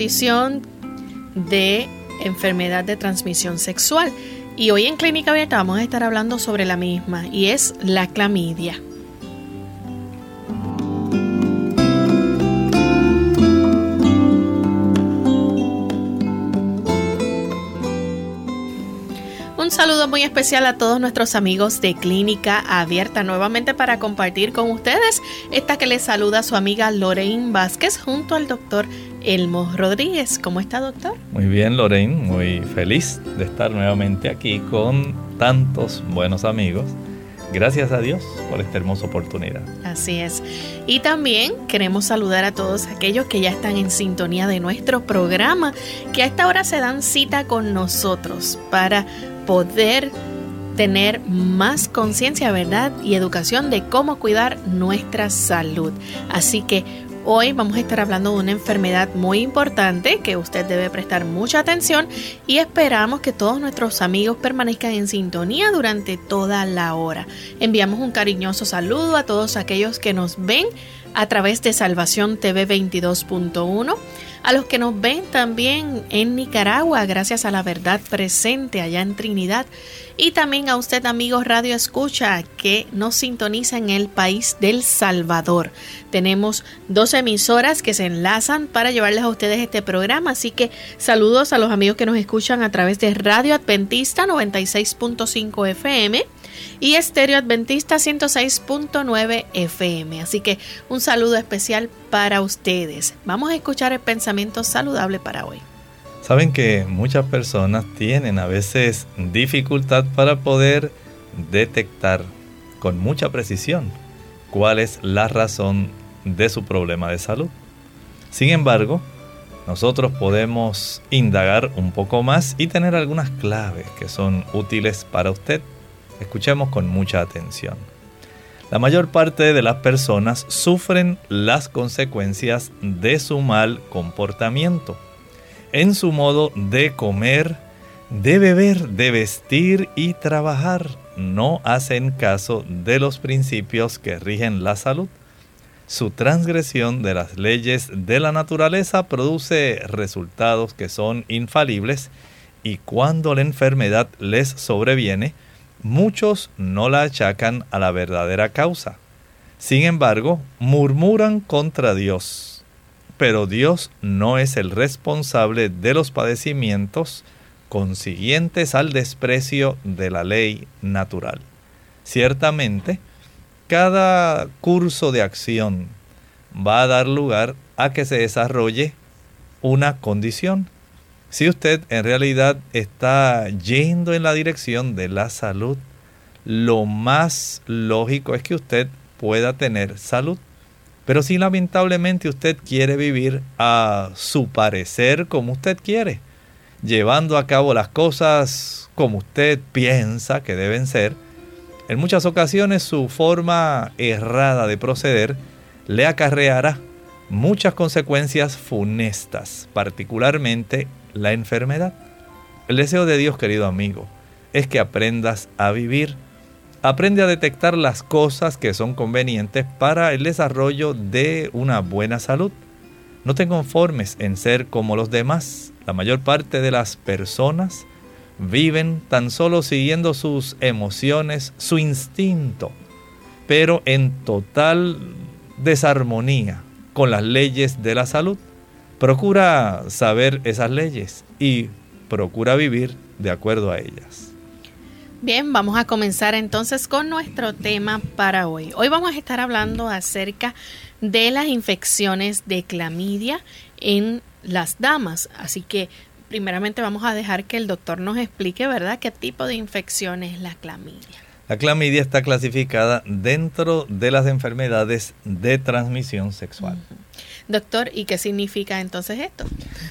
Condición de enfermedad de transmisión sexual. Y hoy en Clínica Abierta vamos a estar hablando sobre la misma y es la clamidia. Un saludo muy especial a todos nuestros amigos de Clínica Abierta, nuevamente para compartir con ustedes esta que les saluda su amiga Lorraine Vázquez junto al doctor Elmo Rodríguez. ¿Cómo está, doctor? Muy bien, Lorraine, muy feliz de estar nuevamente aquí con tantos buenos amigos. Gracias a Dios por esta hermosa oportunidad. Así es. Y también queremos saludar a todos aquellos que ya están en sintonía de nuestro programa, que a esta hora se dan cita con nosotros para poder tener más conciencia, ¿verdad? Y educación de cómo cuidar nuestra salud. Así que Hoy vamos a estar hablando de una enfermedad muy importante que usted debe prestar mucha atención y esperamos que todos nuestros amigos permanezcan en sintonía durante toda la hora. Enviamos un cariñoso saludo a todos aquellos que nos ven a través de Salvación TV 22.1 a los que nos ven también en Nicaragua, gracias a la verdad presente allá en Trinidad, y también a usted, amigos Radio Escucha, que nos sintoniza en el país del Salvador. Tenemos dos emisoras que se enlazan para llevarles a ustedes este programa, así que saludos a los amigos que nos escuchan a través de Radio Adventista 96.5 FM y Estéreo Adventista 106.9 FM. Así que un saludo especial para ustedes. Vamos a escuchar el pensamiento saludable para hoy. Saben que muchas personas tienen a veces dificultad para poder detectar con mucha precisión cuál es la razón de su problema de salud. Sin embargo, nosotros podemos indagar un poco más y tener algunas claves que son útiles para usted Escuchemos con mucha atención. La mayor parte de las personas sufren las consecuencias de su mal comportamiento, en su modo de comer, de beber, de vestir y trabajar. No hacen caso de los principios que rigen la salud. Su transgresión de las leyes de la naturaleza produce resultados que son infalibles y cuando la enfermedad les sobreviene, muchos no la achacan a la verdadera causa. Sin embargo, murmuran contra Dios. Pero Dios no es el responsable de los padecimientos consiguientes al desprecio de la ley natural. Ciertamente, cada curso de acción va a dar lugar a que se desarrolle una condición si usted en realidad está yendo en la dirección de la salud, lo más lógico es que usted pueda tener salud. Pero si lamentablemente usted quiere vivir a su parecer como usted quiere, llevando a cabo las cosas como usted piensa que deben ser, en muchas ocasiones su forma errada de proceder le acarreará muchas consecuencias funestas, particularmente la enfermedad. El deseo de Dios, querido amigo, es que aprendas a vivir. Aprende a detectar las cosas que son convenientes para el desarrollo de una buena salud. No te conformes en ser como los demás. La mayor parte de las personas viven tan solo siguiendo sus emociones, su instinto, pero en total desarmonía con las leyes de la salud. Procura saber esas leyes y procura vivir de acuerdo a ellas. Bien, vamos a comenzar entonces con nuestro tema para hoy. Hoy vamos a estar hablando acerca de las infecciones de clamidia en las damas. Así que primeramente vamos a dejar que el doctor nos explique, ¿verdad?, qué tipo de infección es la clamidia. La clamidia está clasificada dentro de las enfermedades de transmisión sexual. Doctor, ¿y qué significa entonces esto?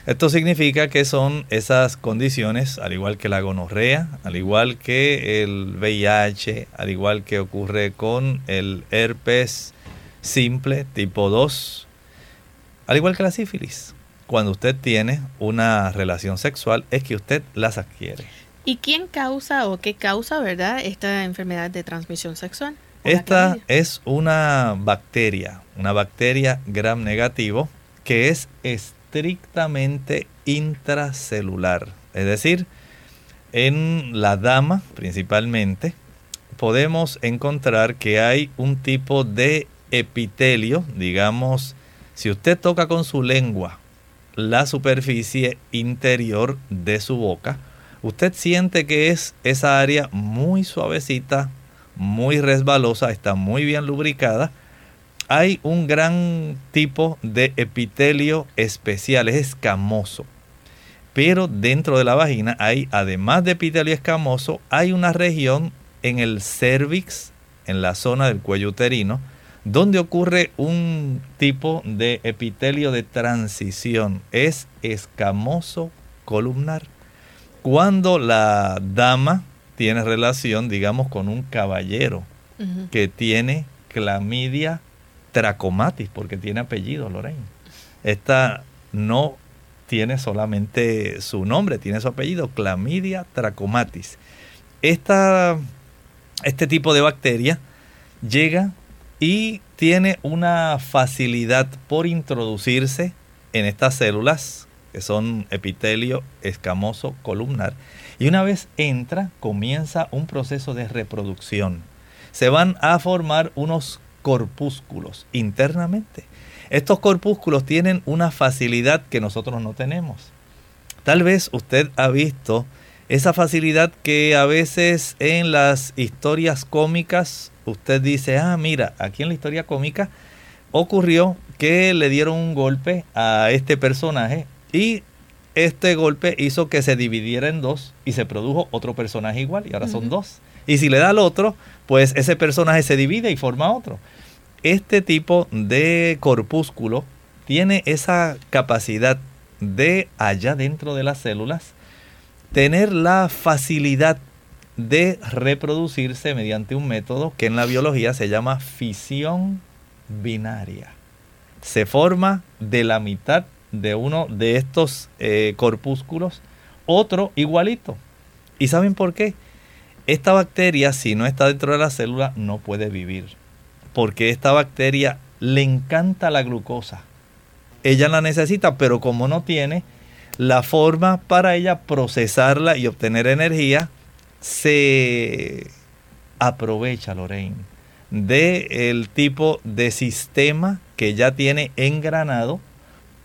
Esto significa que son esas condiciones, al igual que la gonorrea, al igual que el VIH, al igual que ocurre con el herpes simple tipo 2, al igual que la sífilis cuando usted tiene una relación sexual es que usted las adquiere. ¿Y quién causa o qué causa, verdad, esta enfermedad de transmisión sexual? Esta es una bacteria, una bacteria gram negativo que es estrictamente intracelular. Es decir, en la dama principalmente podemos encontrar que hay un tipo de epitelio, digamos, si usted toca con su lengua la superficie interior de su boca, usted siente que es esa área muy suavecita, muy resbalosa, está muy bien lubricada. Hay un gran tipo de epitelio especial, es escamoso. Pero dentro de la vagina hay, además de epitelio escamoso, hay una región en el cervix, en la zona del cuello uterino, donde ocurre un tipo de epitelio de transición. Es escamoso columnar. Cuando la dama tiene relación, digamos, con un caballero que tiene clamidia trachomatis, porque tiene apellido, Lorraine. Esta no tiene solamente su nombre, tiene su apellido, clamidia trachomatis. Esta, este tipo de bacteria llega y tiene una facilidad por introducirse en estas células que son epitelio escamoso columnar y una vez entra comienza un proceso de reproducción. Se van a formar unos corpúsculos internamente. Estos corpúsculos tienen una facilidad que nosotros no tenemos. Tal vez usted ha visto esa facilidad que a veces en las historias cómicas usted dice, ah, mira, aquí en la historia cómica ocurrió que le dieron un golpe a este personaje y este golpe hizo que se dividiera en dos y se produjo otro personaje igual y ahora son dos. Y si le da al otro, pues ese personaje se divide y forma otro. Este tipo de corpúsculo tiene esa capacidad de allá dentro de las células tener la facilidad de reproducirse mediante un método que en la biología se llama fisión binaria. Se forma de la mitad de uno de estos eh, corpúsculos otro igualito. ¿Y saben por qué? Esta bacteria, si no está dentro de la célula, no puede vivir. Porque esta bacteria le encanta la glucosa. Ella la necesita, pero como no tiene la forma para ella procesarla y obtener energía, se aprovecha, Lorraine, del tipo de sistema que ya tiene engranado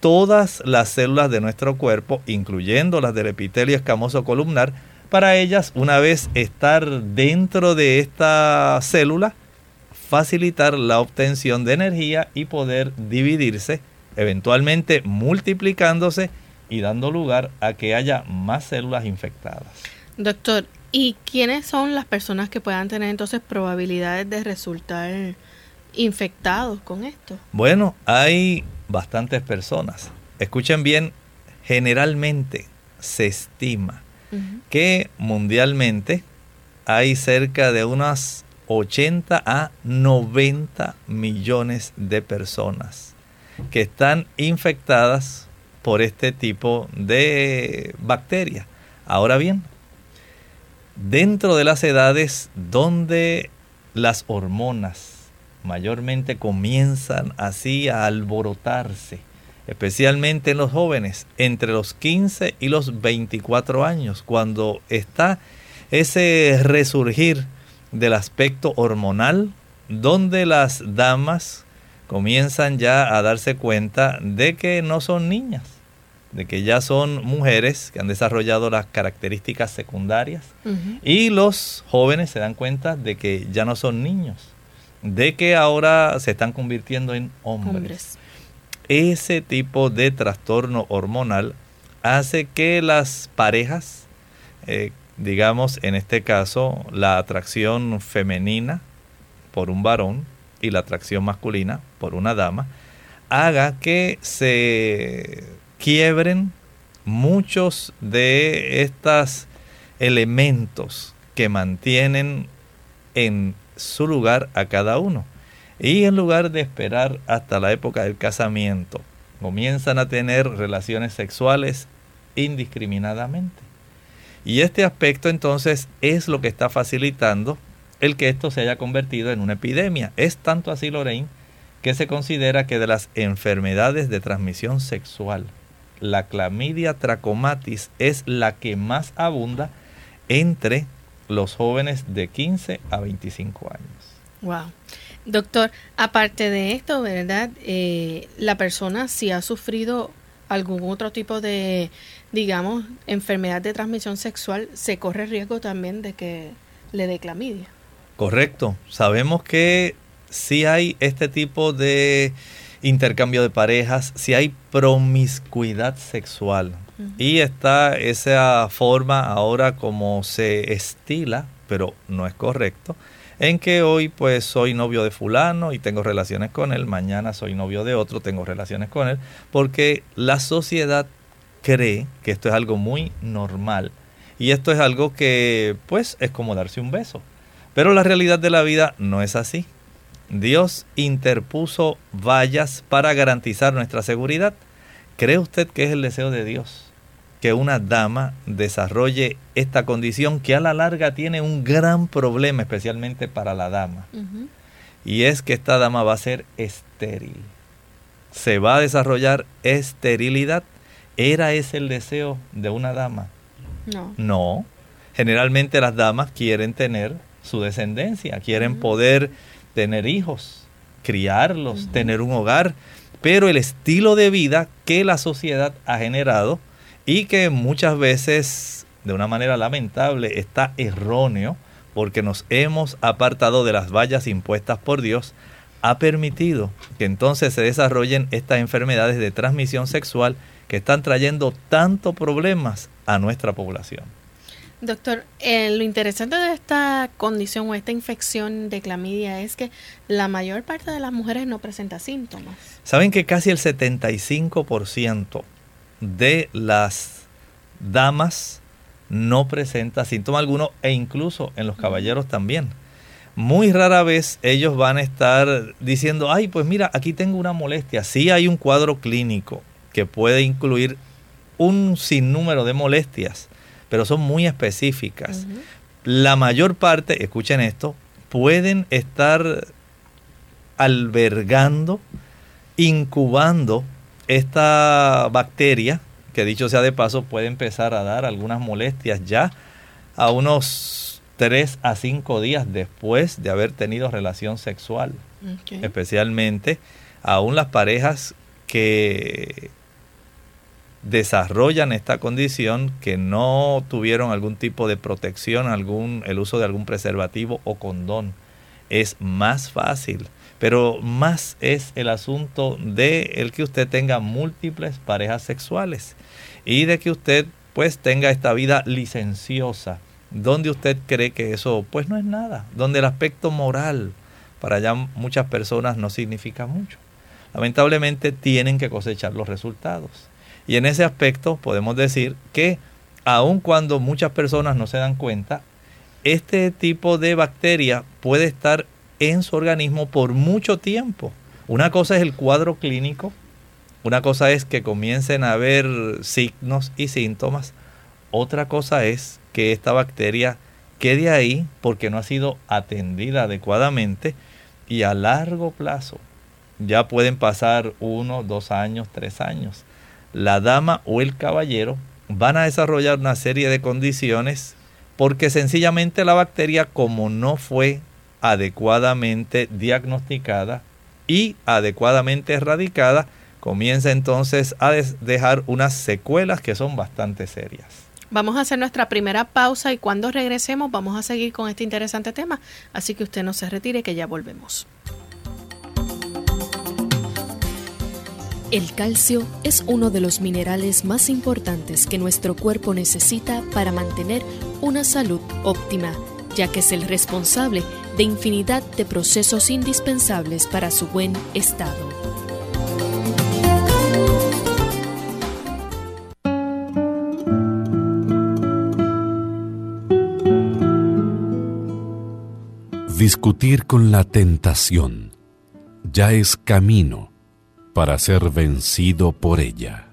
todas las células de nuestro cuerpo, incluyendo las del epitelio escamoso columnar, para ellas, una vez estar dentro de esta célula, facilitar la obtención de energía y poder dividirse, eventualmente multiplicándose y dando lugar a que haya más células infectadas. Doctor, ¿Y quiénes son las personas que puedan tener entonces probabilidades de resultar infectados con esto? Bueno, hay bastantes personas. Escuchen bien, generalmente se estima que mundialmente hay cerca de unas 80 a 90 millones de personas que están infectadas por este tipo de bacteria. Ahora bien, dentro de las edades donde las hormonas mayormente comienzan así a alborotarse, especialmente en los jóvenes, entre los 15 y los 24 años, cuando está ese resurgir del aspecto hormonal, donde las damas comienzan ya a darse cuenta de que no son niñas, de que ya son mujeres que han desarrollado las características secundarias. Y los jóvenes se dan cuenta de que ya no son niños, de que ahora se están convirtiendo en hombres. Ese tipo de trastorno hormonal hace que las parejas, eh, digamos en este caso la atracción femenina por un varón y la atracción masculina por una dama, haga que se quiebren muchos de estos elementos que mantienen en su lugar a cada uno. Y en lugar de esperar hasta la época del casamiento, comienzan a tener relaciones sexuales indiscriminadamente. Y este aspecto entonces es lo que está facilitando el que esto se haya convertido en una epidemia. Es tanto así, Lorraine, que se considera que de las enfermedades de transmisión sexual, la clamidia trachomatis es la que más abunda entre los jóvenes de 15 a 25 años. Wow. Doctor, aparte de esto, ¿verdad? Eh, la persona si ha sufrido algún otro tipo de, digamos, enfermedad de transmisión sexual, se corre riesgo también de que le dé clamidia. Correcto. Sabemos que si hay este tipo de intercambio de parejas, si hay promiscuidad sexual, y está esa forma ahora como se estila, pero no es correcto, en que hoy pues soy novio de fulano y tengo relaciones con él, mañana soy novio de otro, tengo relaciones con él, porque la sociedad cree que esto es algo muy normal y esto es algo que pues es como darse un beso. Pero la realidad de la vida no es así. Dios interpuso vallas para garantizar nuestra seguridad. ¿Cree usted que es el deseo de Dios que una dama desarrolle esta condición que a la larga tiene un gran problema, especialmente para la dama. Y es que esta dama va a ser estéril. Se va a desarrollar esterilidad. ¿Era ese el deseo de una dama? No. No. Generalmente las damas quieren tener su descendencia, quieren poder tener hijos, criarlos, tener un hogar, pero el estilo de vida que la sociedad ha generado y que muchas veces, de una manera lamentable, está erróneo porque nos hemos apartado de las vallas impuestas por Dios, ha permitido que entonces se desarrollen estas enfermedades de transmisión sexual que están trayendo tantos problemas a nuestra población. Doctor, eh, lo interesante de esta condición o esta infección de clamidia es que la mayor parte de las mujeres no presenta síntomas. Saben que casi el 75% de las damas no presenta síntoma alguno e incluso en los caballeros también. Muy rara vez ellos van a estar diciendo, ay, pues mira, aquí tengo una molestia. Sí hay un cuadro clínico que puede incluir un sinnúmero de molestias, pero son muy específicas. La mayor parte, escuchen esto, pueden estar albergando, incubando esta bacteria, que dicho sea de paso, puede empezar a dar algunas molestias ya a unos 3 a 5 días después de haber tenido relación sexual. Especialmente aún las parejas que desarrollan esta condición que no tuvieron algún tipo de protección, algún el uso de algún preservativo o condón. Es más fácil pero más es el asunto de el que usted tenga múltiples parejas sexuales y de que usted pues tenga esta vida licenciosa donde usted cree que eso pues no es nada, donde el aspecto moral para ya muchas personas no significa mucho. Lamentablemente tienen que cosechar los resultados. Y en ese aspecto podemos decir que aun cuando muchas personas no se dan cuenta, este tipo de bacteria puede estar en su organismo por mucho tiempo. Una cosa es el cuadro clínico, una cosa es que comiencen a haber signos y síntomas, otra cosa es que esta bacteria quede ahí porque no ha sido atendida adecuadamente y a largo plazo ya pueden pasar uno, dos años, tres años. La dama o el caballero van a desarrollar una serie de condiciones porque sencillamente la bacteria como no fue adecuadamente diagnosticada y adecuadamente erradicada, comienza entonces a dejar unas secuelas que son bastante serias. Vamos a hacer nuestra primera pausa y cuando regresemos vamos a seguir con este interesante tema, así que usted no se retire que ya volvemos. El calcio es uno de los minerales más importantes que nuestro cuerpo necesita para mantener una salud óptima, ya que es el responsable de infinidad de procesos indispensables para su buen estado. Discutir con la tentación ya es camino para ser vencido por ella.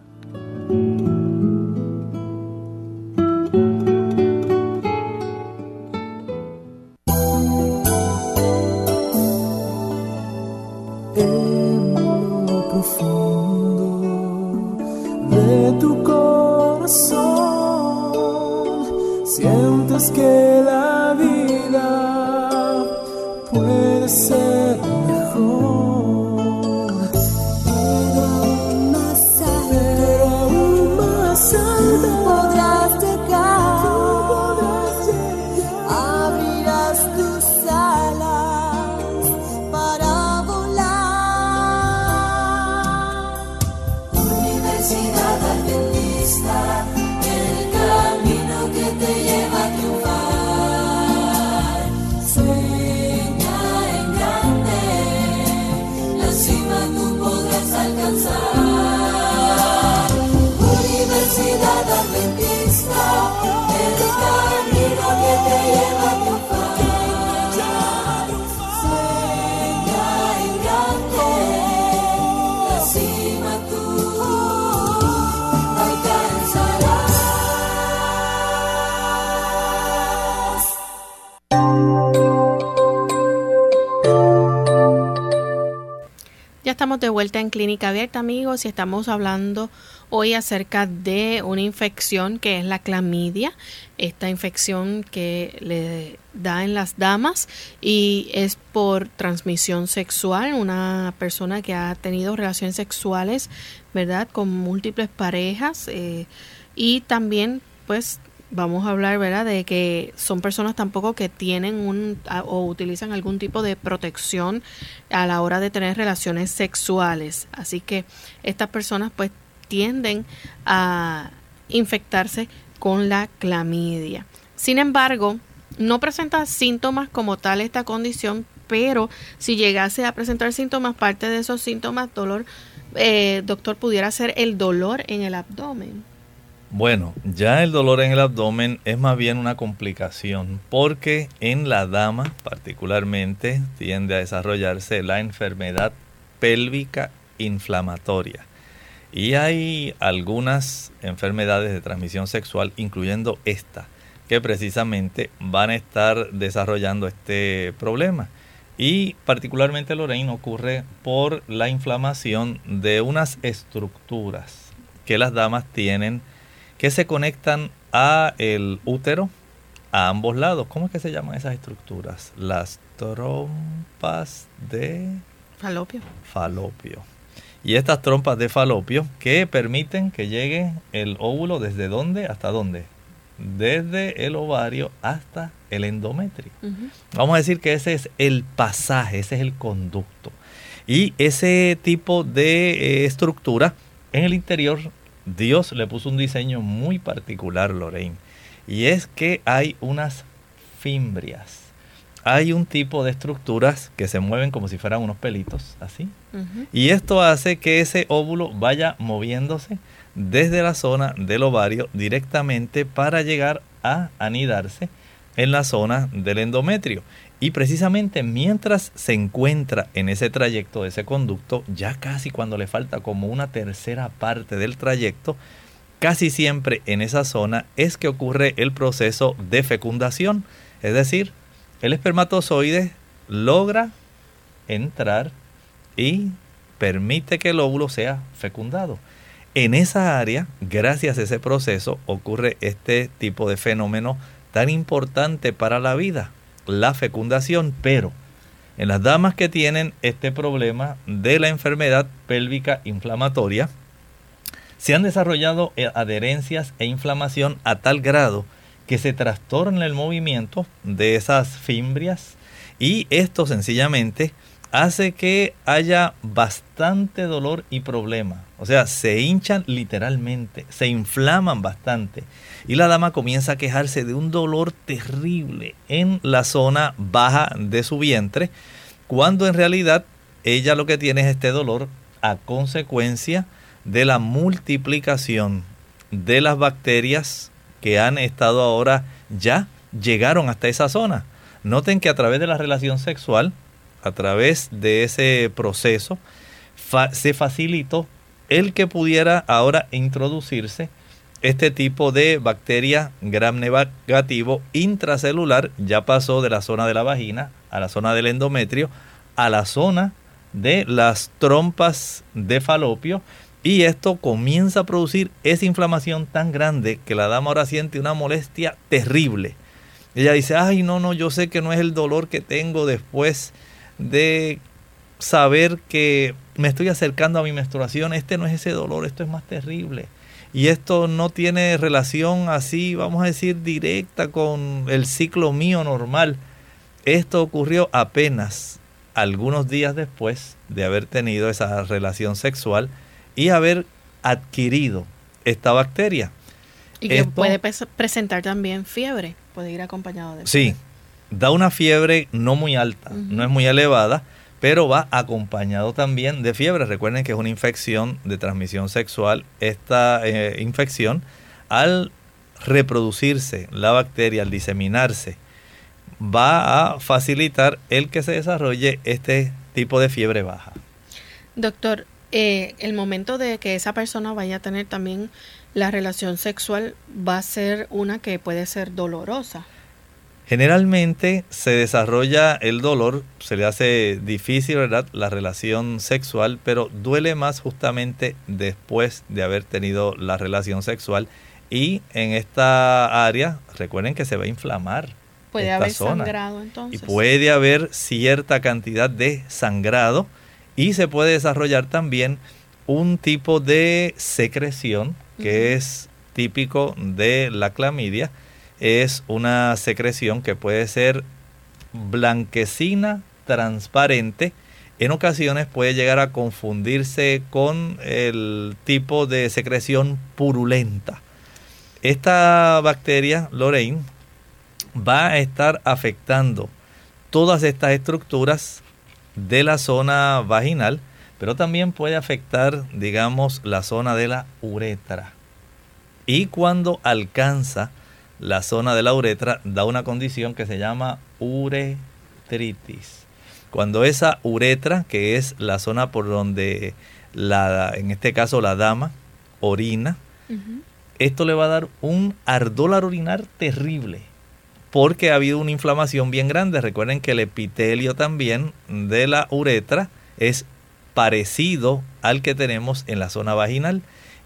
De vuelta en Clínica Abierta, amigos, y estamos hablando hoy acerca de una infección que es la clamidia, esta infección que le da en las damas y es por transmisión sexual, una persona que ha tenido relaciones sexuales, ¿verdad?, con múltiples parejas eh, y también pues vamos a hablar, ¿verdad?, de que son personas tampoco que tienen un o utilizan algún tipo de protección a la hora de tener relaciones sexuales. Así que estas personas pues tienden a infectarse con la clamidia. Sin embargo, no presenta síntomas como tal esta condición, pero si llegase a presentar síntomas, parte de esos síntomas, dolor, eh, doctor, pudiera ser el dolor en el abdomen. Bueno, ya el dolor en el abdomen es más bien una complicación porque en la dama particularmente tiende a desarrollarse la enfermedad pélvica inflamatoria. Y hay algunas enfermedades de transmisión sexual, incluyendo esta, que precisamente van a estar desarrollando este problema. Y particularmente Lorraine ocurre por la inflamación de unas estructuras que las damas tienen que se conectan a el útero a ambos lados. ¿Cómo es que se llaman esas estructuras? Las trompas de falopio. Falopio. Y estas trompas de falopio que permiten que llegue el óvulo desde dónde hasta dónde? Desde el ovario hasta el endometrio. Vamos a decir que ese es el pasaje, ese es el conducto. Y ese tipo de eh, estructura en el interior Dios le puso un diseño muy particular, Lorraine. y es que hay unas fimbrias. Hay un tipo de estructuras que se mueven como si fueran unos pelitos, así. Y esto hace que ese óvulo vaya moviéndose desde la zona del ovario directamente para llegar a anidarse en la zona del endometrio. Y precisamente mientras se encuentra en ese trayecto, ese conducto, ya casi cuando le falta como una tercera parte del trayecto, casi siempre en esa zona es que ocurre el proceso de fecundación. Es decir, el espermatozoide logra entrar y permite que el óvulo sea fecundado. En esa área, gracias a ese proceso, ocurre este tipo de fenómeno tan importante para la vida, la fecundación, pero en las damas que tienen este problema de la enfermedad pélvica inflamatoria, se han desarrollado eh, adherencias e inflamación a tal grado que se trastorna el movimiento de esas fimbrias y esto sencillamente hace que haya bastante dolor y problema. O sea, se hinchan literalmente, se inflaman bastante. Y la dama comienza a quejarse de un dolor terrible en la zona baja de su vientre, cuando en realidad ella lo que tiene es este dolor a consecuencia de la multiplicación de las bacterias que han estado ahora ya llegaron hasta esa zona. Noten que a través de la relación sexual, a través de ese proceso, se facilitó el que pudiera ahora introducirse este tipo de bacteria gram negativo intracelular ya pasó de la zona de la vagina a la zona del endometrio a la zona de las trompas de falopio y esto comienza a producir esa inflamación tan grande que la dama ahora siente una molestia terrible. Ella dice, ay, no, no, yo sé que no es el dolor que tengo después de saber que me estoy acercando a mi menstruación, este no es ese dolor, esto es más terrible. Y esto no tiene relación así, vamos a decir, directa con el ciclo mío normal. Esto ocurrió apenas algunos días después de haber tenido esa relación sexual y haber adquirido esta bacteria. Y que puede presentar también fiebre, puede ir acompañado de Sí, da una fiebre no muy alta, no es muy elevada, pero va acompañado también de fiebre. Recuerden que es una infección de transmisión sexual. Esta eh, infección, al reproducirse la bacteria, al diseminarse, va a facilitar el que se desarrolle este tipo de fiebre baja. Doctor, eh, el momento de que esa persona vaya a tener también la relación sexual va a ser una que puede ser dolorosa. Generalmente se desarrolla el dolor, se le hace difícil, ¿verdad?, la relación sexual, pero duele más justamente después de haber tenido la relación sexual. Y en esta área, recuerden que se va a inflamar. Puede haber sangrado entonces. Y puede haber cierta cantidad de sangrado y se puede desarrollar también un tipo de secreción que es típico de la clamidia es una secreción que puede ser blanquecina, transparente. En ocasiones puede llegar a confundirse con el tipo de secreción purulenta. Esta bacteria, Lorraine, va a estar afectando todas estas estructuras de la zona vaginal, pero también puede afectar, digamos, la zona de la uretra. Y cuando alcanza la zona de la uretra da una condición que se llama uretritis. Cuando esa uretra, que es la zona por donde la, en este caso la dama orina, esto le va a dar un ardor al orinar terrible porque ha habido una inflamación bien grande. Recuerden que el epitelio también de la uretra es parecido al que tenemos en la zona vaginal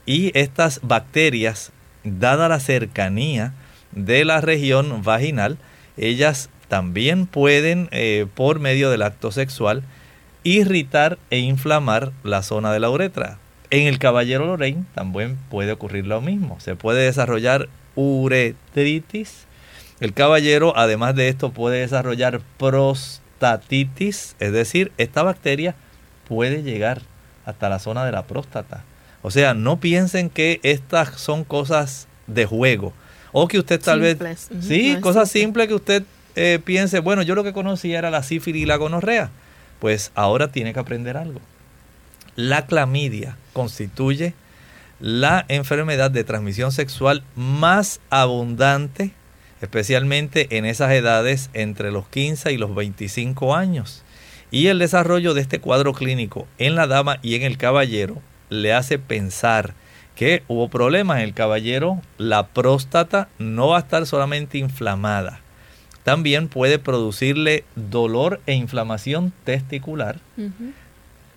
y estas bacterias, dada la cercanía de la región vaginal, ellas también pueden, eh, por medio del acto sexual, irritar e inflamar la zona de la uretra. En el caballero Lorraine también puede ocurrir lo mismo. Se puede desarrollar uretritis. El caballero, además de esto, puede desarrollar prostatitis, es decir, esta bacteria puede llegar hasta la zona de la próstata. O sea, no piensen que estas son cosas de juego O que usted tal vez... Sí, cosas simples que usted eh, piense, bueno, yo lo que conocía era la sífilis y la gonorrea. Pues ahora tiene que aprender algo. La clamidia constituye la enfermedad de transmisión sexual más abundante, especialmente en esas edades entre los 15 y los 25 años. Y el desarrollo de este cuadro clínico en la dama y en el caballero le hace pensar que hubo problemas en el caballero, la próstata no va a estar solamente inflamada, también puede producirle dolor e inflamación testicular,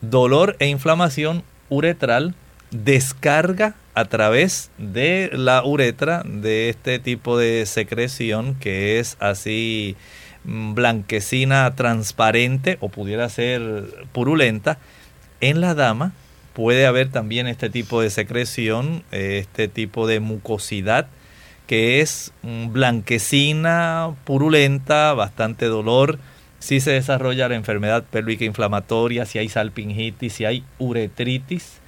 dolor e inflamación uretral, descarga a través de la uretra de este tipo de secreción que es así mm, blanquecina transparente o pudiera ser purulenta. En la dama puede haber también este tipo de secreción, este tipo de mucosidad que es mm, blanquecina, purulenta, bastante dolor. Si se desarrolla la enfermedad pélvica inflamatoria, si hay salpingitis, si hay uretritis,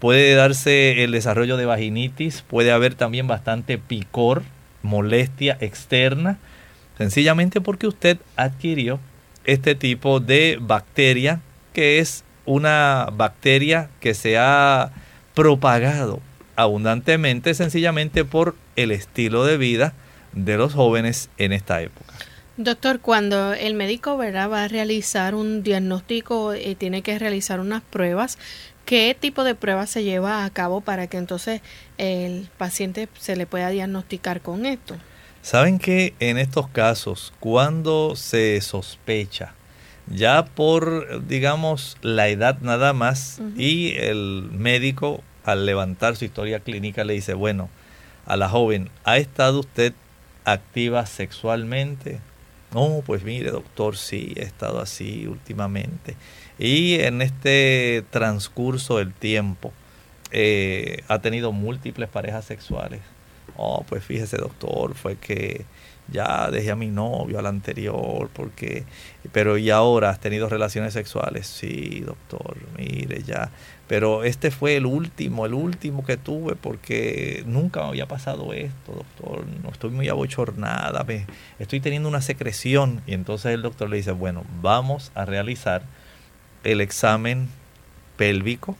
puede darse el desarrollo de vaginitis, puede haber también bastante picor, molestia externa, sencillamente porque usted adquirió este tipo de bacteria que es una bacteria que se ha propagado abundantemente sencillamente por el estilo de vida de los jóvenes en esta época. Doctor, cuando el médico va a realizar un diagnóstico y eh, tiene que realizar unas pruebas, ¿qué tipo de pruebas se lleva a cabo para que entonces el paciente se le pueda diagnosticar con esto? Saben que en estos casos, cuando se sospecha, ya por, digamos, la edad nada más, y el médico al levantar su historia clínica le dice, bueno, a la joven, ¿ha estado usted activa sexualmente? No, pues mire, doctor, sí, he estado así últimamente. Y en este transcurso del tiempo, eh, ha tenido múltiples parejas sexuales. Oh, pues fíjese, doctor, fue que ya dejé a mi novio, al anterior, porque, pero ¿y ahora has tenido relaciones sexuales? Sí, doctor, mire, ya. Pero este fue el último, el último que tuve, porque nunca me había pasado esto, doctor. No estoy muy abochornada, me, estoy teniendo una secreción. Y entonces el doctor le dice, bueno, vamos a realizar el examen pélvico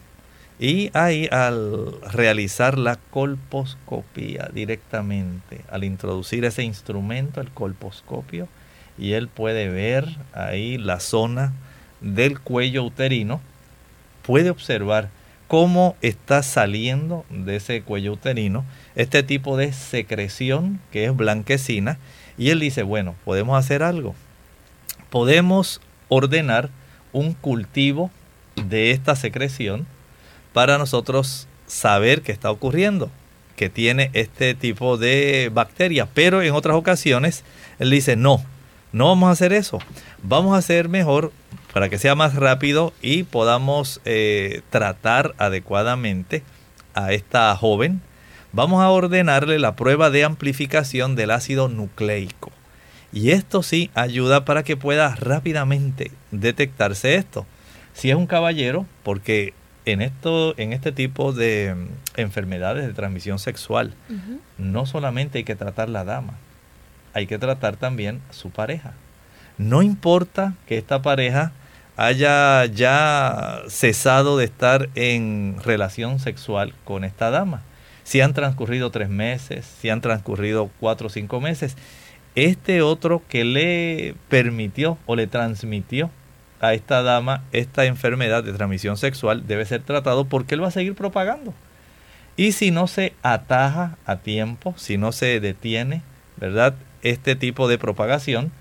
y ahí al realizar la colposcopía directamente, al introducir ese instrumento, el colposcopio, y él puede ver ahí la zona del cuello uterino, puede observar cómo está saliendo de ese cuello uterino este tipo de secreción que es blanquecina, y él dice, bueno, podemos hacer algo, podemos ordenar un cultivo de esta secreción, para nosotros saber qué está ocurriendo, que tiene este tipo de bacteria. Pero en otras ocasiones él dice, no, no vamos a hacer eso. Vamos a hacer mejor para que sea más rápido y podamos eh, tratar adecuadamente a esta joven. Vamos a ordenarle la prueba de amplificación del ácido nucleico. Y esto sí ayuda para que pueda rápidamente detectarse esto. Si es un caballero, porque en, esto, en este tipo de mm, enfermedades de transmisión sexual, no solamente hay que tratar la dama, hay que tratar también su pareja. No importa que esta pareja haya ya cesado de estar en relación sexual con esta dama. Si han transcurrido tres meses, si han transcurrido cuatro o cinco meses, este otro que le permitió o le transmitió a esta dama esta enfermedad de transmisión sexual debe ser tratado porque él va a seguir propagando. Y si no se ataja a tiempo, si no se detiene, ¿verdad? Este tipo de propagación,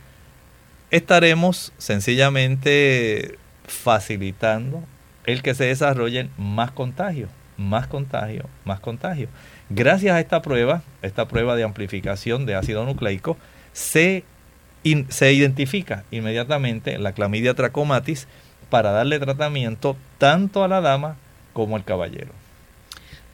estaremos sencillamente facilitando el que se desarrollen más contagios, más contagio, más contagio. Gracias a esta prueba, esta prueba de amplificación de ácido nucleico, se se identifica inmediatamente la clamidia trachomatis para darle tratamiento tanto a la dama como al caballero.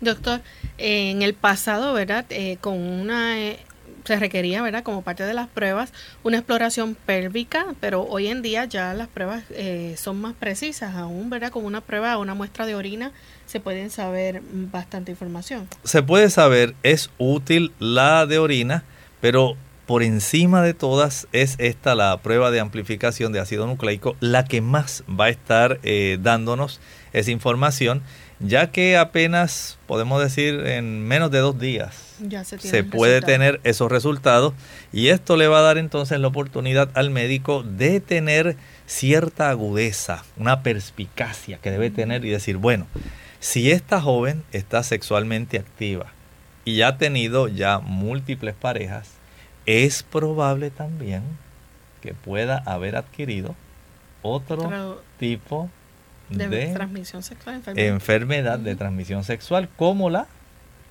Doctor, en el pasado, ¿verdad? Eh, con una, eh, se requería, ¿verdad? Como parte de las pruebas, una exploración pélvica, pero hoy en día ya las pruebas eh, son más precisas aún, ¿verdad? Como una prueba, una muestra de orina, se pueden saber bastante información. Se puede saber, es útil la de orina, pero por encima de todas es esta la prueba de amplificación de ácido nucleico, la que más va a estar eh, dándonos esa información, ya que apenas podemos decir en menos de dos días se, puede tener esos resultados y esto le va a dar entonces la oportunidad al médico de tener cierta agudeza, una perspicacia que debe tener y decir, bueno, si esta joven está sexualmente activa y ha tenido ya múltiples parejas, es probable también que pueda haber adquirido otro, tipo de, transmisión sexual, enfermedad de transmisión sexual como la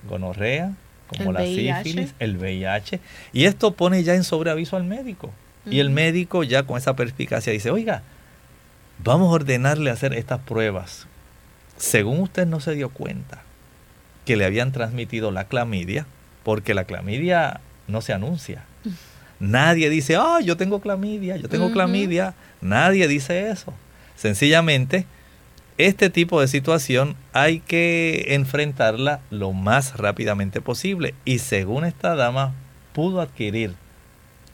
gonorrea, como la sífilis, el VIH. Y esto pone ya en sobreaviso al médico. Y el médico ya con esa perspicacia dice, oiga, vamos a ordenarle hacer estas pruebas. Según usted no se dio cuenta que le habían transmitido la clamidia, porque la clamidia no se anuncia. Nadie dice, ah, yo tengo clamidia, yo tengo clamidia. Nadie dice eso. Sencillamente este tipo de situación hay que enfrentarla lo más rápidamente posible. Y según esta dama, pudo adquirir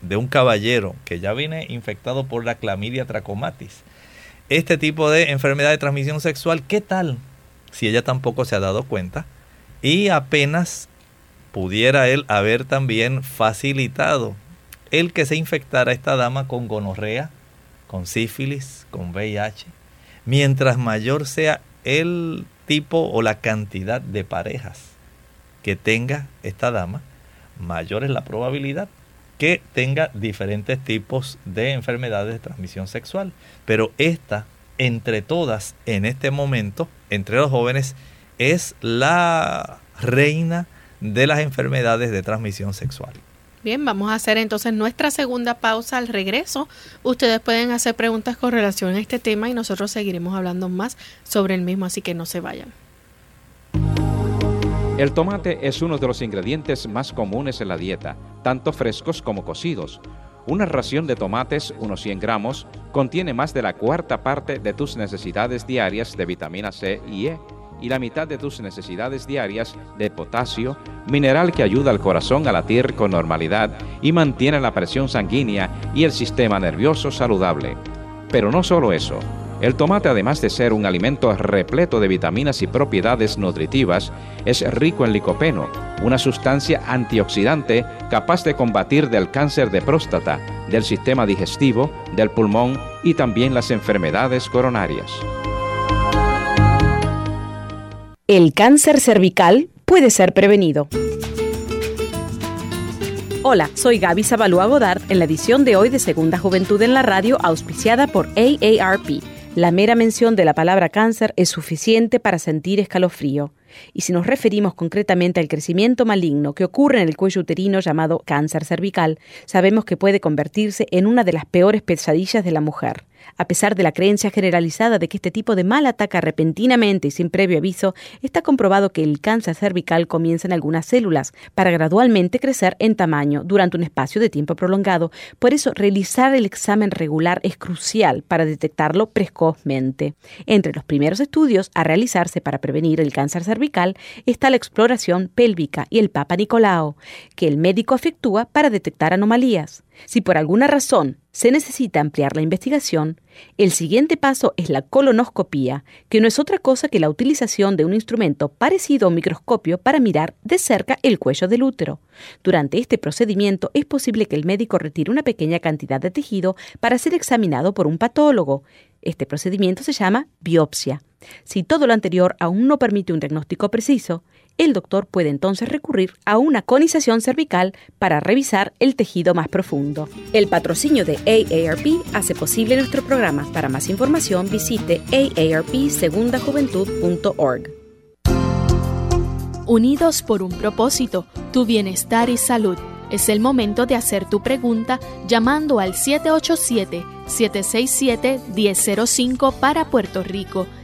de un caballero que ya viene infectado por la clamidia trachomatis. Este tipo de enfermedad de transmisión sexual, ¿qué tal si ella tampoco se ha dado cuenta? Y apenas pudiera él haber también facilitado el que se infectara esta dama con gonorrea, con sífilis, con VIH mientras mayor sea el tipo o la cantidad de parejas que tenga esta dama, mayor es la probabilidad que tenga diferentes tipos de enfermedades de transmisión sexual. Pero esta, entre todas, en este momento, entre los jóvenes, es la reina de las enfermedades de transmisión sexual. Bien, vamos a hacer entonces nuestra segunda pausa al regreso. Ustedes pueden hacer preguntas con relación a este tema y nosotros seguiremos hablando más sobre el mismo, así que no se vayan. El tomate es uno de los ingredientes más comunes en la dieta, tanto frescos como cocidos. Una ración de tomates, unos 100 gramos, contiene más de la cuarta parte de tus necesidades diarias de vitamina C y E y la mitad de tus necesidades diarias de potasio, mineral que ayuda al corazón a latir con normalidad y mantiene la presión sanguínea y el sistema nervioso saludable. Pero no solo eso. El tomate, además de ser un alimento repleto de vitaminas y propiedades nutritivas, es rico en licopeno, una sustancia antioxidante capaz de combatir del cáncer de próstata, del sistema digestivo, del pulmón y también las enfermedades coronarias. El cáncer cervical puede ser prevenido. Hola, soy Gaby Zabalúa Godard en la edición de hoy de Segunda Juventud en la Radio, auspiciada por AARP. La mera mención de la palabra cáncer es suficiente para sentir escalofrío. Y si nos referimos concretamente al crecimiento maligno que ocurre en el cuello uterino llamado cáncer cervical, sabemos que puede convertirse en una de las peores pesadillas de la mujer. A pesar de la creencia generalizada de que este tipo de mal ataca repentinamente y sin previo aviso, está comprobado que el cáncer cervical comienza en algunas células para gradualmente crecer en tamaño durante un espacio de tiempo prolongado. Por eso, realizar el examen regular es crucial para detectarlo precozmente. Entre los primeros estudios a realizarse para prevenir el cáncer cervical está la exploración pélvica y el Papa Nicolao, que el médico efectúa para detectar anomalías. Si por alguna razón se necesita ampliar la investigación, el siguiente paso es la colonoscopía, que no es otra cosa que la utilización de un instrumento parecido a un microscopio para mirar de cerca el cuello del útero. Durante este procedimiento es posible que el médico retire una pequeña cantidad de tejido para ser examinado por un patólogo. Este procedimiento se llama biopsia. Si todo lo anterior aún no permite un diagnóstico preciso, el doctor puede entonces recurrir a una conización cervical para revisar el tejido más profundo. El patrocinio de AARP hace posible nuestro programa. Para más información visite aarpsegundajuventud.org. Unidos por un propósito, tu bienestar y salud. Es el momento de hacer tu pregunta llamando al 787 767-1005 para Puerto Rico,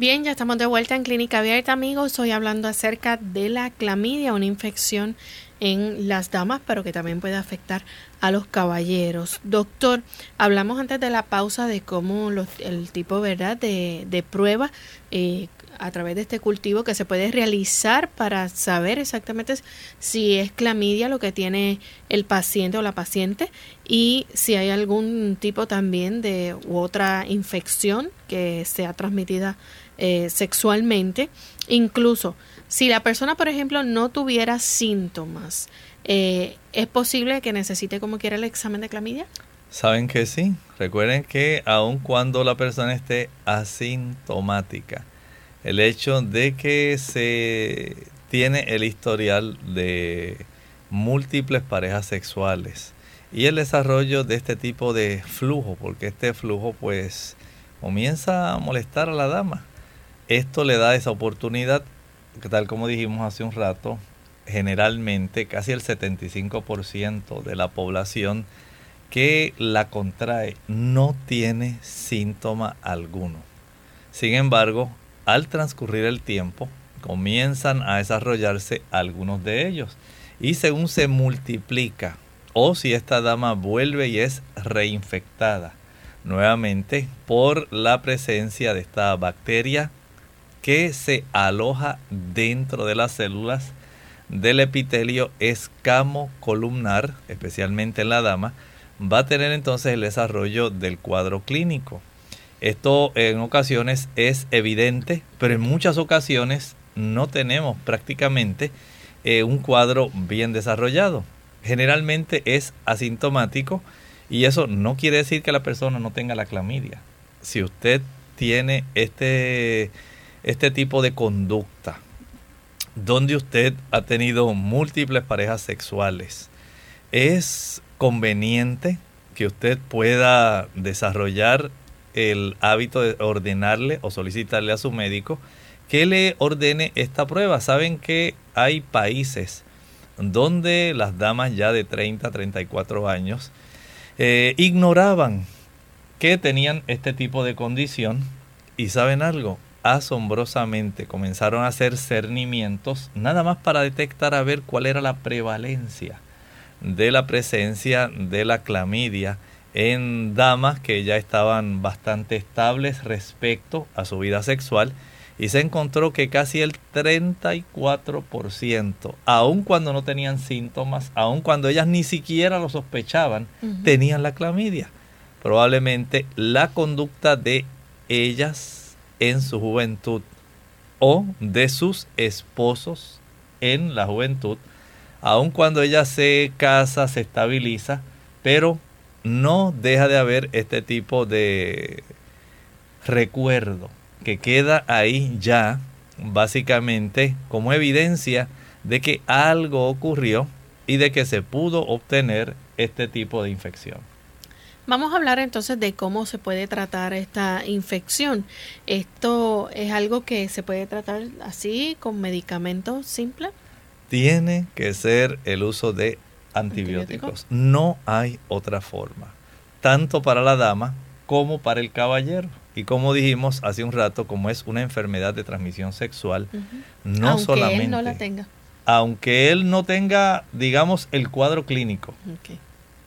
Bien, ya estamos de vuelta en Clínica Abierta, amigos. Hoy hablando acerca de la clamidia, una infección en las damas, pero que también puede afectar a los caballeros. Doctor, hablamos antes de la pausa de cómo el tipo, ¿verdad?, de, de prueba eh, a través de este cultivo que se puede realizar para saber exactamente si es clamidia lo que tiene el paciente o la paciente y si hay algún tipo también de u otra infección que sea transmitida eh, sexualmente. Incluso si la persona, por ejemplo, no tuviera síntomas, eh, ¿es posible que necesite como quiera el examen de clamidia? Saben que sí. Recuerden que aun cuando la persona esté asintomática, el hecho de que se tiene el historial de múltiples parejas sexuales y el desarrollo de este tipo de flujo, porque este flujo pues comienza a molestar a la dama. Esto le da esa oportunidad, que tal como dijimos hace un rato, generalmente casi el 75% de la población que la contrae no tiene síntoma alguno. Sin embargo, al transcurrir el tiempo, comienzan a desarrollarse algunos de ellos. Y según se multiplica, o si esta dama vuelve y es reinfectada nuevamente por la presencia de esta bacteria que se aloja dentro de las células del epitelio escamo columnar, especialmente en la dama, va a tener entonces el desarrollo del cuadro clínico. Esto en ocasiones es evidente, pero en muchas ocasiones no tenemos prácticamente eh, un cuadro bien desarrollado. Generalmente es asintomático y eso no quiere decir que la persona no tenga la clamidia. Si usted tiene este, este tipo de conducta, donde usted ha tenido múltiples parejas sexuales, es conveniente que usted pueda desarrollar el hábito de ordenarle o solicitarle a su médico que le ordene esta prueba. Saben que hay países donde las damas ya de 30, 34 años eh, ignoraban que tenían este tipo de condición y saben algo, asombrosamente comenzaron a hacer cernimientos nada más para detectar a ver cuál era la prevalencia de la presencia de la clamidia en damas que ya estaban bastante estables respecto a su vida sexual y se encontró que casi el 34%, aun cuando no tenían síntomas, aun cuando ellas ni siquiera lo sospechaban, tenían la clamidia. Probablemente la conducta de ellas en su juventud o de sus esposos en la juventud, aun cuando ella se casa, se estabiliza, pero no deja de haber este tipo de recuerdo que queda ahí ya básicamente como evidencia de que algo ocurrió y de que se pudo obtener este tipo de infección. Vamos a hablar entonces de cómo se puede tratar esta infección. ¿Esto es algo que se puede tratar así con medicamentos simples? Tiene que ser el uso de antibióticos. No hay otra forma, tanto para la dama como para el caballero. Y como dijimos hace un rato, como es una enfermedad de transmisión sexual, no aunque solamente... Él no la tenga. Aunque él no tenga, digamos, el cuadro clínico.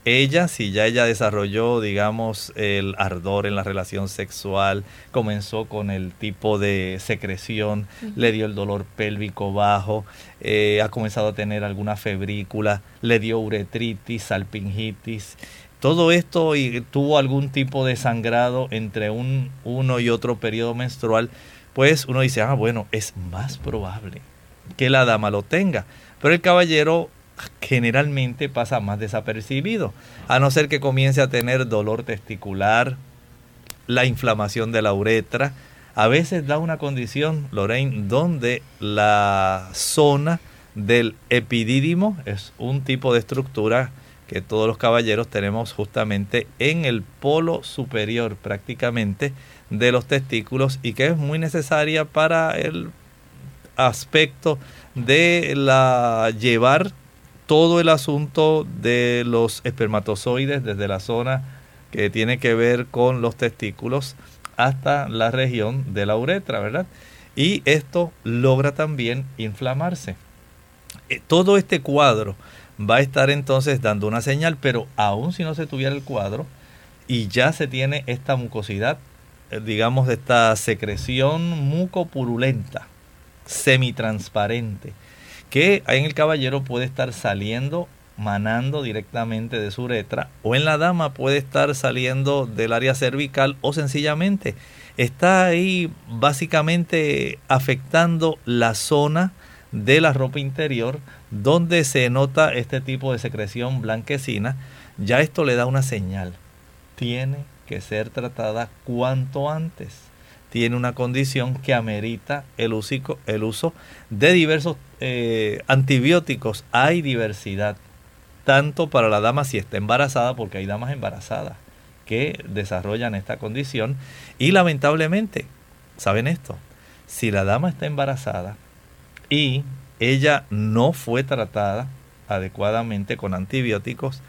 Ella, si ya ella desarrolló, digamos, el ardor en la relación sexual, comenzó con el tipo de secreción, le dio el dolor pélvico bajo, eh, ha comenzado a tener alguna febrícula, le dio uretritis, salpingitis, todo esto y tuvo algún tipo de sangrado entre un, uno y otro periodo menstrual, pues uno dice, ah, bueno, es más probable que la dama lo tenga. Pero el caballero generalmente pasa más desapercibido, a no ser que comience a tener dolor testicular, la inflamación de la uretra, A veces da una condición, Lorraine, donde la zona del epidídimo es un tipo de estructura que todos los caballeros tenemos justamente en el polo superior prácticamente de los testículos y que es muy necesaria para el aspecto de la llevar todo el asunto de los espermatozoides desde la zona que tiene que ver con los testículos hasta la región de la uretra, ¿verdad? Y esto logra también inflamarse. Eh, todo este cuadro va a estar entonces dando una señal, pero aún si no se tuviera el cuadro y ya se tiene esta mucosidad, eh, digamos, esta secreción mucopurulenta, semitransparente, que en el caballero puede estar saliendo manando directamente de su uretra o en la dama puede estar saliendo del área cervical o sencillamente está ahí básicamente afectando la zona de la ropa interior donde se nota este tipo de secreción blanquecina, ya esto le da una señal. Tiene que ser tratada cuanto antes. Tiene una condición que amerita el, el uso de diversos eh, antibióticos. Hay diversidad tanto para la dama si está embarazada, porque hay damas embarazadas que desarrollan esta condición. Y lamentablemente, ¿saben esto? Si la dama está embarazada y ella no fue tratada adecuadamente con antibióticos,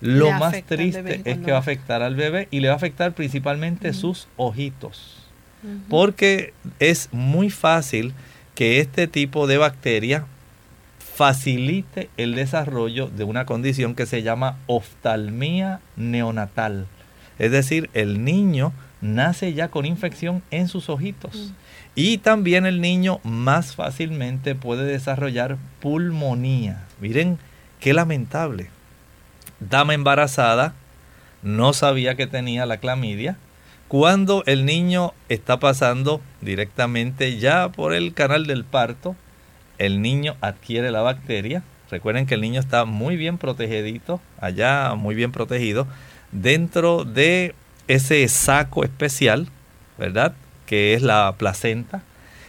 lo más triste es que va a afectar al bebé y le va a afectar principalmente sus ojitos. Porque es muy fácil que este tipo de bacteria facilite el desarrollo de una condición que se llama oftalmía neonatal. Es decir, el niño nace ya con infección en sus ojitos. Mm. Y también el niño más fácilmente puede desarrollar pulmonía. Miren, qué lamentable. Dama embarazada no sabía que tenía la clamidia. Cuando el niño está pasando directamente ya por el canal del parto, el niño adquiere la bacteria. Recuerden que el niño está muy bien protegidito, allá muy bien protegido, dentro de ese saco especial, ¿verdad? Que es la placenta.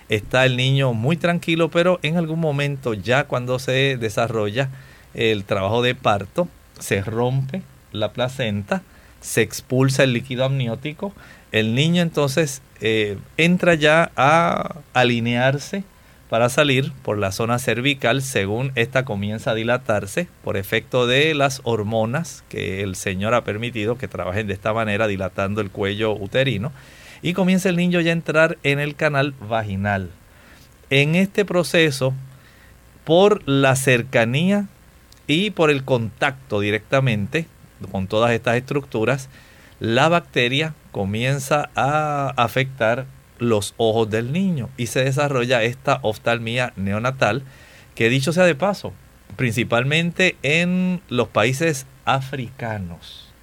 Está el niño muy tranquilo, pero en algún momento ya cuando se desarrolla el trabajo de parto, se rompe la placenta, se expulsa el líquido amniótico, el niño entonces eh, entra ya a alinearse para salir por la zona cervical según esta comienza a dilatarse por efecto de las hormonas que el Señor ha permitido que trabajen de esta manera dilatando el cuello uterino y comienza el niño ya a entrar en el canal vaginal. En este proceso, por la cercanía y por el contacto directamente con todas estas estructuras, la bacteria comienza a afectar los ojos del niño y se desarrolla esta oftalmía neonatal que dicho sea de paso, principalmente en los países africanos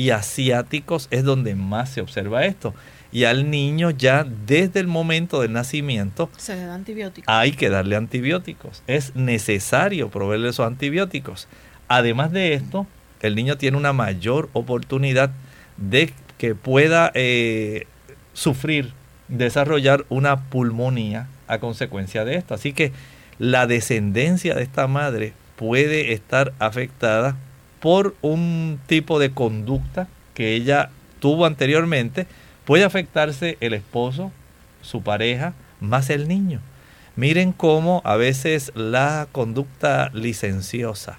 y asiáticos es donde más se observa esto. Y al niño ya desde el momento del nacimiento se le da antibióticos. Hay que darle antibióticos. Es necesario proveerle esos antibióticos. Además de esto, el niño tiene una mayor oportunidad de que pueda eh, sufrir desarrollar una pulmonía a consecuencia de esto. Así que la descendencia de esta madre puede estar afectada por un tipo de conducta que ella tuvo anteriormente. Puede afectarse el esposo, su pareja, más el niño. Miren cómo a veces la conducta licenciosa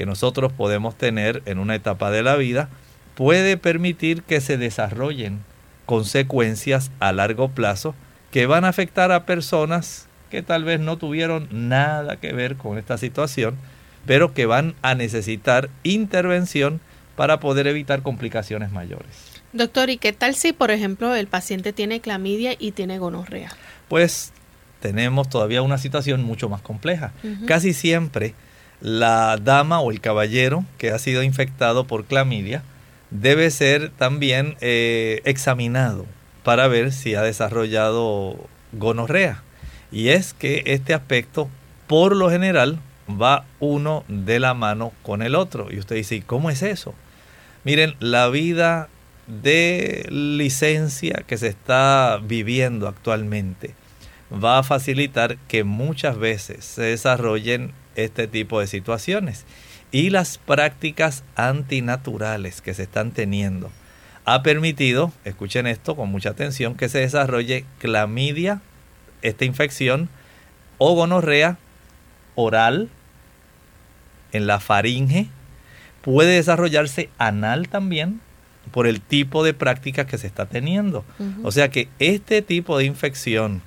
que nosotros podemos tener en una etapa de la vida puede permitir que se desarrollen consecuencias a largo plazo que van a afectar a personas que tal vez no tuvieron nada que ver con esta situación, pero que van a necesitar intervención para poder evitar complicaciones mayores. Doctor, ¿y qué tal si, por ejemplo, el paciente tiene clamidia y tiene gonorrea? Pues tenemos todavía una situación mucho más compleja. Casi siempre la dama o el caballero que ha sido infectado por clamidia debe ser también eh, examinado para ver si ha desarrollado gonorrea. Y es que este aspecto, por lo general, va uno de la mano con el otro. Y usted dice, ¿y cómo es eso? Miren, la vida de licencia que se está viviendo actualmente va a facilitar que muchas veces se desarrollen este tipo de situaciones. Y las prácticas antinaturales que se están teniendo ha permitido, escuchen esto con mucha atención, que se desarrolle clamidia, esta infección, o gonorrea oral, en la faringe, puede desarrollarse anal también por el tipo de práctica que se está teniendo. O sea que este tipo de infección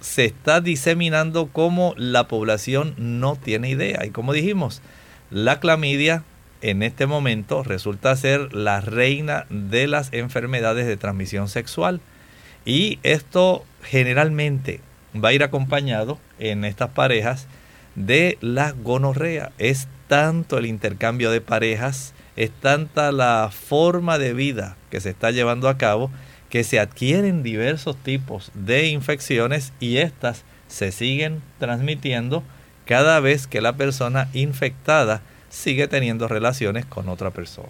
se está diseminando como la población no tiene idea. Y como dijimos, la clamidia en este momento resulta ser la reina de las enfermedades de transmisión sexual. Y esto generalmente va a ir acompañado en estas parejas de la gonorrea. Es tanto el intercambio de parejas, es tanta la forma de vida que se está llevando a cabo que se adquieren diversos tipos de infecciones y estas se siguen transmitiendo cada vez que la persona infectada sigue teniendo relaciones con otra persona.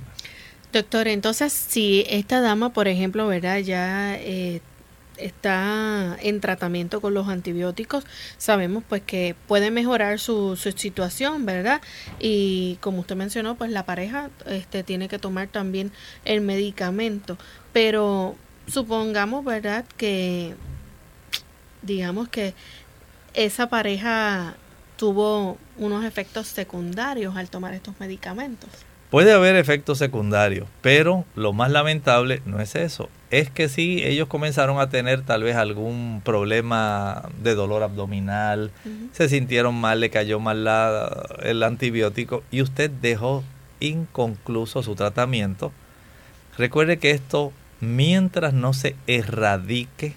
Doctor, entonces si esta dama, por ejemplo, ¿verdad? Ya eh, está en tratamiento con los antibióticos, sabemos pues que puede mejorar su, su, situación, ¿verdad? Y como usted mencionó, pues la pareja este, tiene que tomar también el medicamento. Pero supongamos, ¿verdad? Que digamos que esa pareja tuvo unos efectos secundarios al tomar estos medicamentos. Puede haber efectos secundarios, pero lo más lamentable no es eso. Es que si ellos comenzaron a tener tal vez algún problema de dolor abdominal, se sintieron mal, le cayó mal el antibiótico y usted dejó inconcluso su tratamiento. Recuerde que esto mientras no se erradique,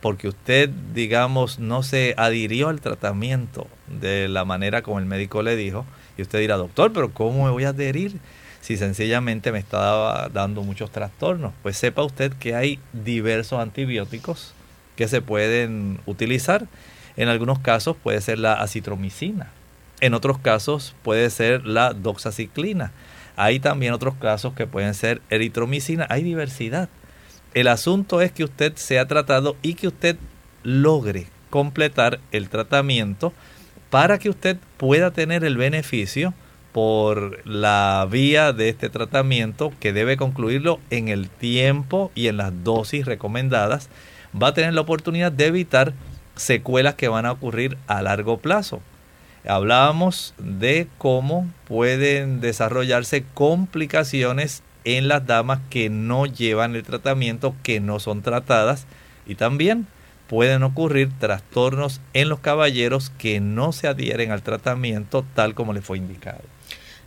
porque usted, digamos, no se adhirió al tratamiento de la manera como el médico le dijo, y usted dirá, doctor, pero ¿cómo me voy a adherir? Si sencillamente me está dando muchos trastornos. Pues sepa usted que hay diversos antibióticos que se pueden utilizar. En algunos casos puede ser la acitromicina. En otros casos puede ser la doxaciclina. Hay también otros casos que pueden ser eritromicina. Hay diversidad. El asunto es que usted sea tratado y que usted logre completar el tratamiento para que usted pueda tener el beneficio por la vía de este tratamiento que debe concluirlo en el tiempo y en las dosis recomendadas, va a tener la oportunidad de evitar secuelas que van a ocurrir a largo plazo. Hablábamos de cómo pueden desarrollarse complicaciones en las damas que no llevan el tratamiento, que no son tratadas y también pueden ocurrir trastornos en los caballeros que no se adhieren al tratamiento tal como le fue indicado.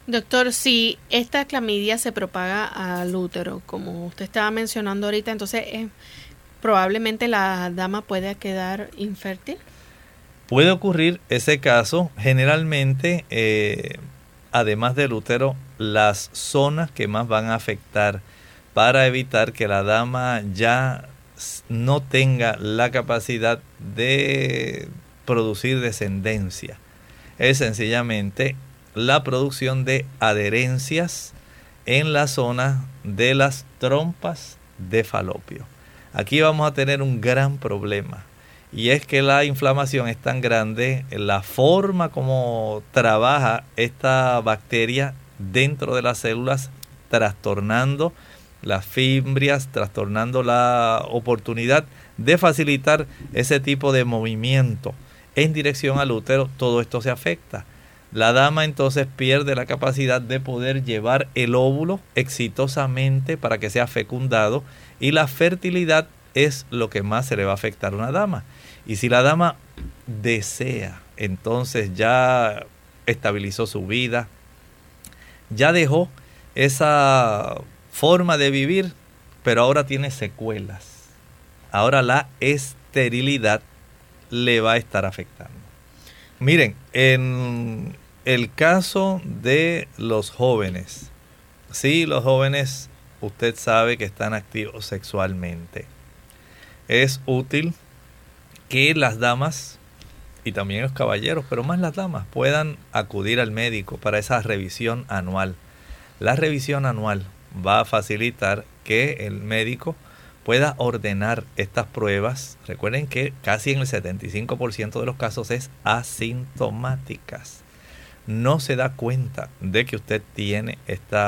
Doctor, si esta clamidia se propaga al útero, como usted estaba mencionando ahorita, entonces eh, probablemente la dama puede quedar infértil. Puede ocurrir ese caso. Generalmente, eh, además del útero, las zonas que más van a afectar para evitar que la dama ya no tenga la capacidad de producir descendencia es sencillamente la producción de adherencias en la zona de las trompas de falopio. Aquí vamos a tener un gran problema y es que la inflamación es tan grande, la forma como trabaja esta bacteria dentro de las células, trastornando las fimbrias, trastornando la oportunidad de facilitar ese tipo de movimiento en dirección al útero, todo esto se afecta. La dama entonces pierde la capacidad de poder llevar el óvulo exitosamente para que sea fecundado y la fertilidad es lo que más se le va a afectar a una dama. Y si la dama desea, entonces ya estabilizó su vida, ya dejó esa forma de vivir, pero ahora tiene secuelas. Ahora la esterilidad le va a estar afectando. Miren, en el caso de los jóvenes, sí, los jóvenes, usted sabe que están activos sexualmente. Es útil que las damas y también los caballeros, pero más las damas, puedan acudir al médico para esa revisión anual. La revisión anual va a facilitar que el médico pueda ordenar estas pruebas. Recuerden que casi en el 75% de los casos es asintomáticas. No se da cuenta de que usted tiene este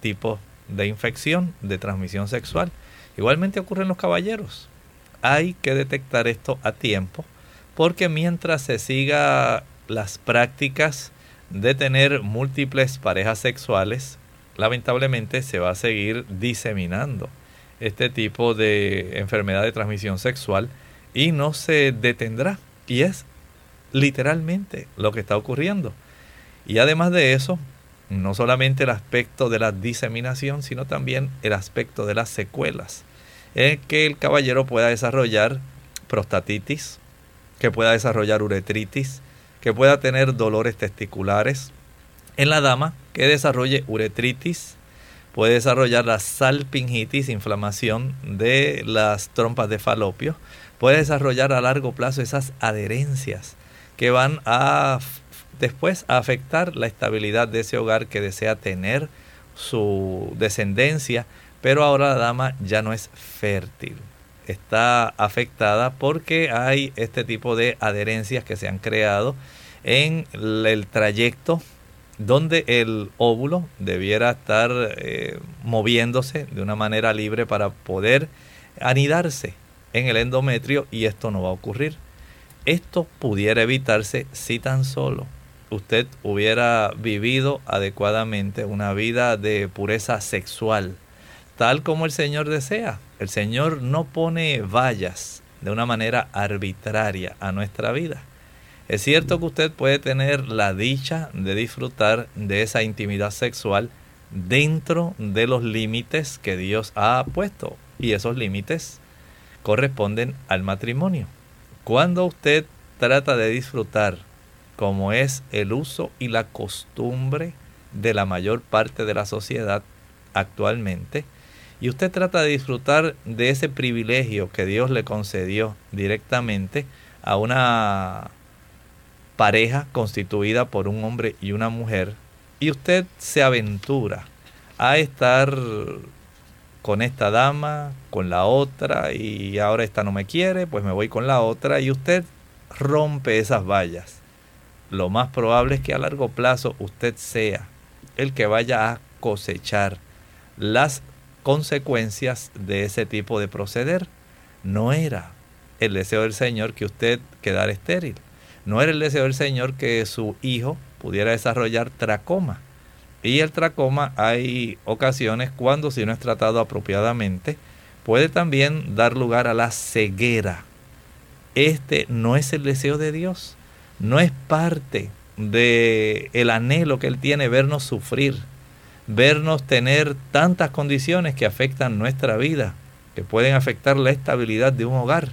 tipo de infección de transmisión sexual. Igualmente ocurre en los caballeros. Hay que detectar esto a tiempo porque mientras se siga las prácticas de tener múltiples parejas sexuales, lamentablemente se va a seguir diseminando este tipo de enfermedad de transmisión sexual y no se detendrá. Y es literalmente lo que está ocurriendo. Y además de eso, no solamente el aspecto de la diseminación, sino también el aspecto de las secuelas. Es que el caballero pueda desarrollar prostatitis, que pueda desarrollar uretritis, que pueda tener dolores testiculares. En la dama, que desarrolle uretritis, puede desarrollar la salpingitis, inflamación de las trompas de falopio, puede desarrollar a largo plazo esas adherencias que van a después a afectar la estabilidad de ese hogar que desea tener su descendencia, pero ahora la dama ya no es fértil. Está afectada porque hay este tipo de adherencias que se han creado en el trayecto donde el óvulo debiera estar eh, moviéndose de una manera libre para poder anidarse en el endometrio y esto no va a ocurrir. Esto pudiera evitarse si tan solo usted hubiera vivido adecuadamente una vida de pureza sexual, tal como el Señor desea. El Señor no pone vallas de una manera arbitraria a nuestra vida. Es cierto que usted puede tener la dicha de disfrutar de esa intimidad sexual dentro de los límites que Dios ha puesto. Y esos límites corresponden al matrimonio. Cuando usted trata de disfrutar como es el uso y la costumbre de la mayor parte de la sociedad actualmente, y usted trata de disfrutar de ese privilegio que Dios le concedió directamente a una pareja constituida por un hombre y una mujer, y usted se aventura a estar con esta dama, con la otra, y ahora esta no me quiere, pues me voy con la otra, y usted rompe esas vallas. Lo más probable es que a largo plazo usted sea el que vaya a cosechar las consecuencias de ese tipo de proceder. No era el deseo del Señor que usted quedara estéril. No era el deseo del Señor que su hijo pudiera desarrollar tracoma. Y el tracoma hay ocasiones cuando si no es tratado apropiadamente puede también dar lugar a la ceguera. Este no es el deseo de Dios no es parte de el anhelo que él tiene vernos sufrir, vernos tener tantas condiciones que afectan nuestra vida, que pueden afectar la estabilidad de un hogar,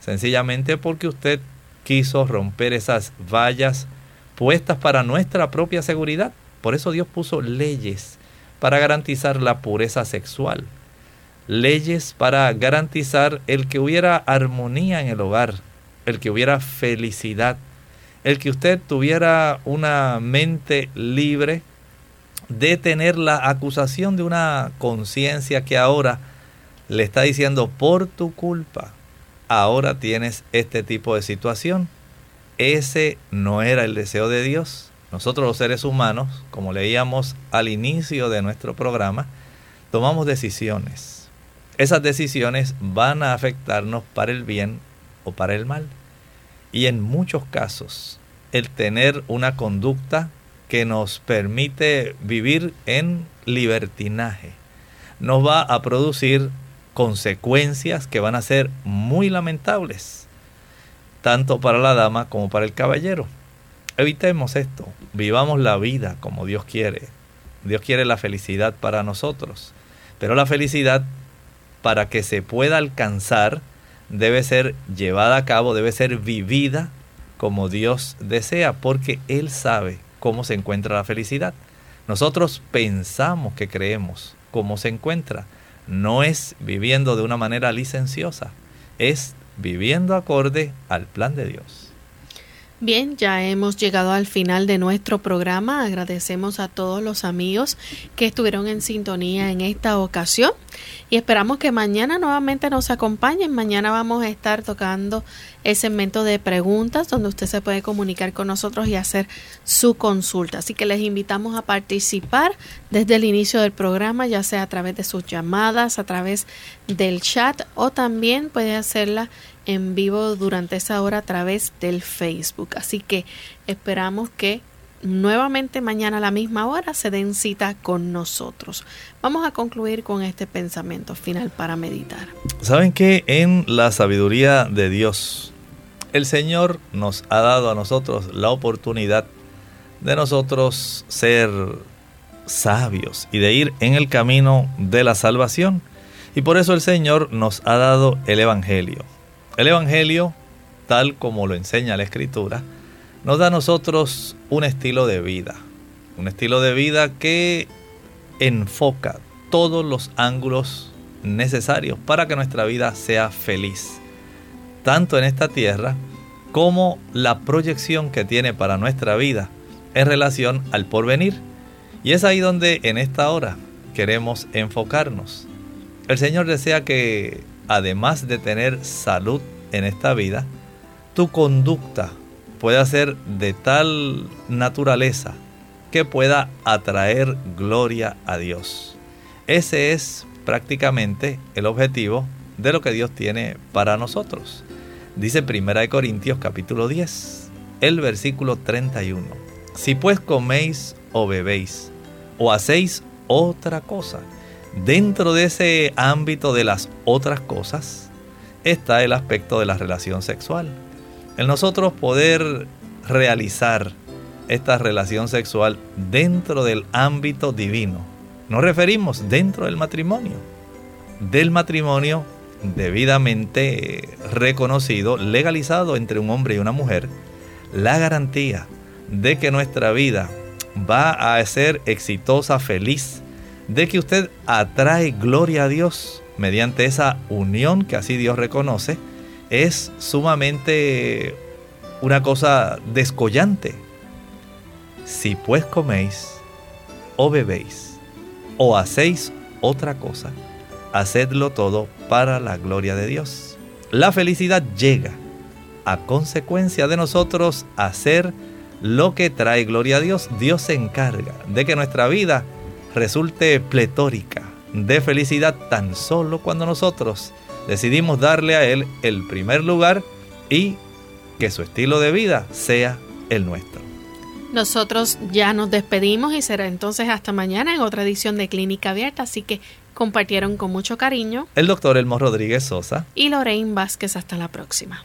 sencillamente porque usted quiso romper esas vallas puestas para nuestra propia seguridad. Por eso Dios puso leyes para garantizar la pureza sexual, leyes para garantizar el que hubiera armonía en el hogar, el que hubiera felicidad, el que usted tuviera una mente libre de tener la acusación de una conciencia que ahora le está diciendo por tu culpa, ahora tienes este tipo de situación. Ese no era el deseo de Dios. Nosotros los seres humanos, como leíamos al inicio de nuestro programa, tomamos decisiones. Esas decisiones van a afectarnos para el bien o para el mal. Y en muchos casos, el tener una conducta que nos permite vivir en libertinaje nos va a producir consecuencias que van a ser muy lamentables, tanto para la dama como para el caballero. Evitemos esto, vivamos la vida como Dios quiere. Dios quiere la felicidad para nosotros, pero la felicidad para que se pueda alcanzar debe ser llevada a cabo, debe ser vivida como Dios desea, porque Él sabe cómo se encuentra la felicidad. Nosotros pensamos que creemos cómo se encuentra. No es viviendo de una manera licenciosa, es viviendo acorde al plan de Dios. Bien, ya hemos llegado al final de nuestro programa. Agradecemos a todos los amigos que estuvieron en sintonía en esta ocasión y esperamos que mañana nuevamente nos acompañen. Mañana vamos a estar tocando el segmento de preguntas donde usted se puede comunicar con nosotros y hacer su consulta. Así que les invitamos a participar desde el inicio del programa, ya sea a través de sus llamadas, a través del chat o también puede hacerla en vivo durante esa hora a través del Facebook. Así que esperamos que nuevamente mañana a la misma hora se den cita con nosotros. Vamos a concluir con este pensamiento final para meditar. ¿Saben que en la sabiduría de Dios, el Señor nos ha dado a nosotros la oportunidad de nosotros ser sabios y de ir en el camino de la salvación? Y por eso el Señor nos ha dado el Evangelio. El Evangelio, tal como lo enseña la Escritura, nos da a nosotros un estilo de vida. Un estilo de vida que enfoca todos los ángulos necesarios para que nuestra vida sea feliz. Tanto en esta tierra como la proyección que tiene para nuestra vida en relación al porvenir. Y es ahí donde en esta hora queremos enfocarnos. El Señor desea que además de tener salud en esta vida, tu conducta pueda ser de tal naturaleza que pueda atraer gloria a Dios. Ese es prácticamente el objetivo de lo que Dios tiene para nosotros. Dice 1 Corintios capítulo 10, el versículo 31. Si pues coméis o bebéis o hacéis otra cosa, Dentro de ese ámbito de las otras cosas está el aspecto de la relación sexual. El nosotros poder realizar esta relación sexual dentro del ámbito divino. Nos referimos dentro del matrimonio. Del matrimonio debidamente reconocido, legalizado entre un hombre y una mujer, la garantía de que nuestra vida va a ser exitosa, feliz, de que usted atrae gloria a Dios mediante esa unión que así Dios reconoce, es sumamente una cosa descollante. Si pues coméis o bebéis o hacéis otra cosa, hacedlo todo para la gloria de Dios. La felicidad llega a consecuencia de nosotros hacer lo que trae gloria a Dios. Dios se encarga de que nuestra vida resulte pletórica de felicidad tan solo cuando nosotros decidimos darle a Él el primer lugar y que su estilo de vida sea el nuestro. Nosotros ya nos despedimos y será entonces hasta mañana en otra edición de Clínica Abierta, así que compartieron con mucho cariño el doctor Elmo Rodríguez Sosa y Lorraine Vázquez. Hasta la próxima.